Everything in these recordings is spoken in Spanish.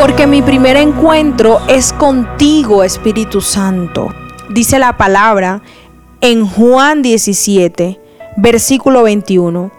Porque mi primer encuentro es contigo, Espíritu Santo. Dice la palabra en Juan 17, versículo 21.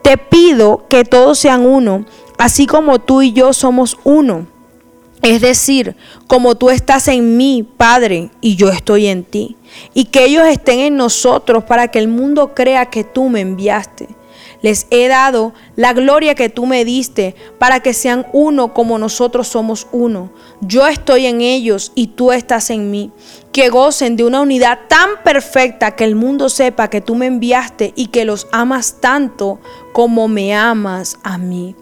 Te pido que todos sean uno, así como tú y yo somos uno. Es decir, como tú estás en mí, Padre, y yo estoy en ti. Y que ellos estén en nosotros para que el mundo crea que tú me enviaste. Les he dado la gloria que tú me diste para que sean uno como nosotros somos uno. Yo estoy en ellos y tú estás en mí. Que gocen de una unidad tan perfecta que el mundo sepa que tú me enviaste y que los amas tanto como me amas a mí.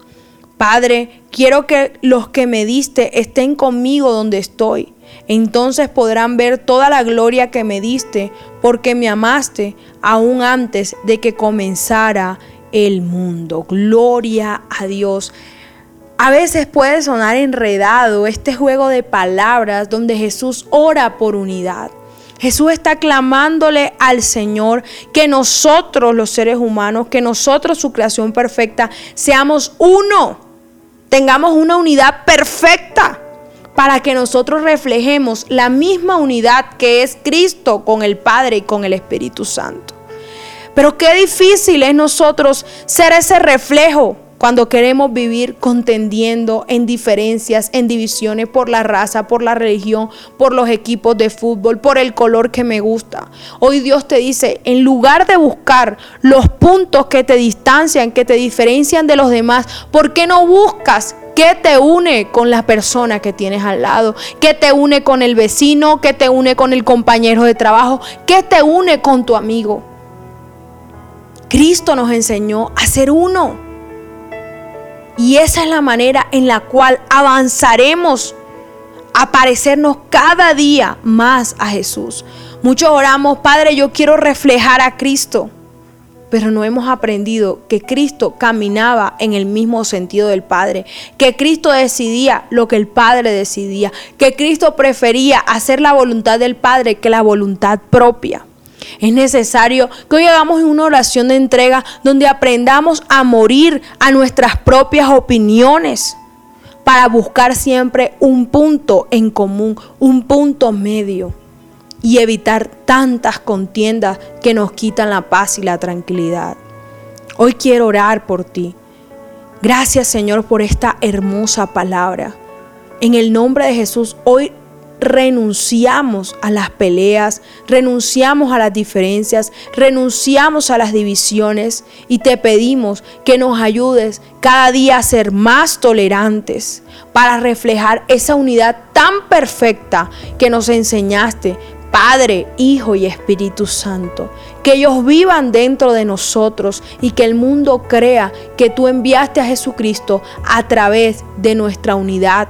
Padre, quiero que los que me diste estén conmigo donde estoy. Entonces podrán ver toda la gloria que me diste porque me amaste aún antes de que comenzara el mundo. Gloria a Dios. A veces puede sonar enredado este juego de palabras donde Jesús ora por unidad. Jesús está clamándole al Señor que nosotros los seres humanos, que nosotros su creación perfecta, seamos uno, tengamos una unidad perfecta para que nosotros reflejemos la misma unidad que es Cristo con el Padre y con el Espíritu Santo. Pero qué difícil es nosotros ser ese reflejo cuando queremos vivir contendiendo en diferencias, en divisiones por la raza, por la religión, por los equipos de fútbol, por el color que me gusta. Hoy Dios te dice, en lugar de buscar los puntos que te distancian, que te diferencian de los demás, ¿por qué no buscas ¿Qué te une con la persona que tienes al lado? ¿Qué te une con el vecino? ¿Qué te une con el compañero de trabajo? ¿Qué te une con tu amigo? Cristo nos enseñó a ser uno. Y esa es la manera en la cual avanzaremos a parecernos cada día más a Jesús. Muchos oramos, Padre, yo quiero reflejar a Cristo. Pero no hemos aprendido que Cristo caminaba en el mismo sentido del Padre, que Cristo decidía lo que el Padre decidía, que Cristo prefería hacer la voluntad del Padre que la voluntad propia. Es necesario que hoy hagamos una oración de entrega donde aprendamos a morir a nuestras propias opiniones para buscar siempre un punto en común, un punto medio y evitar tantas contiendas que nos quitan la paz y la tranquilidad. Hoy quiero orar por ti. Gracias Señor por esta hermosa palabra. En el nombre de Jesús, hoy renunciamos a las peleas, renunciamos a las diferencias, renunciamos a las divisiones y te pedimos que nos ayudes cada día a ser más tolerantes para reflejar esa unidad tan perfecta que nos enseñaste. Padre, Hijo y Espíritu Santo, que ellos vivan dentro de nosotros y que el mundo crea que tú enviaste a Jesucristo a través de nuestra unidad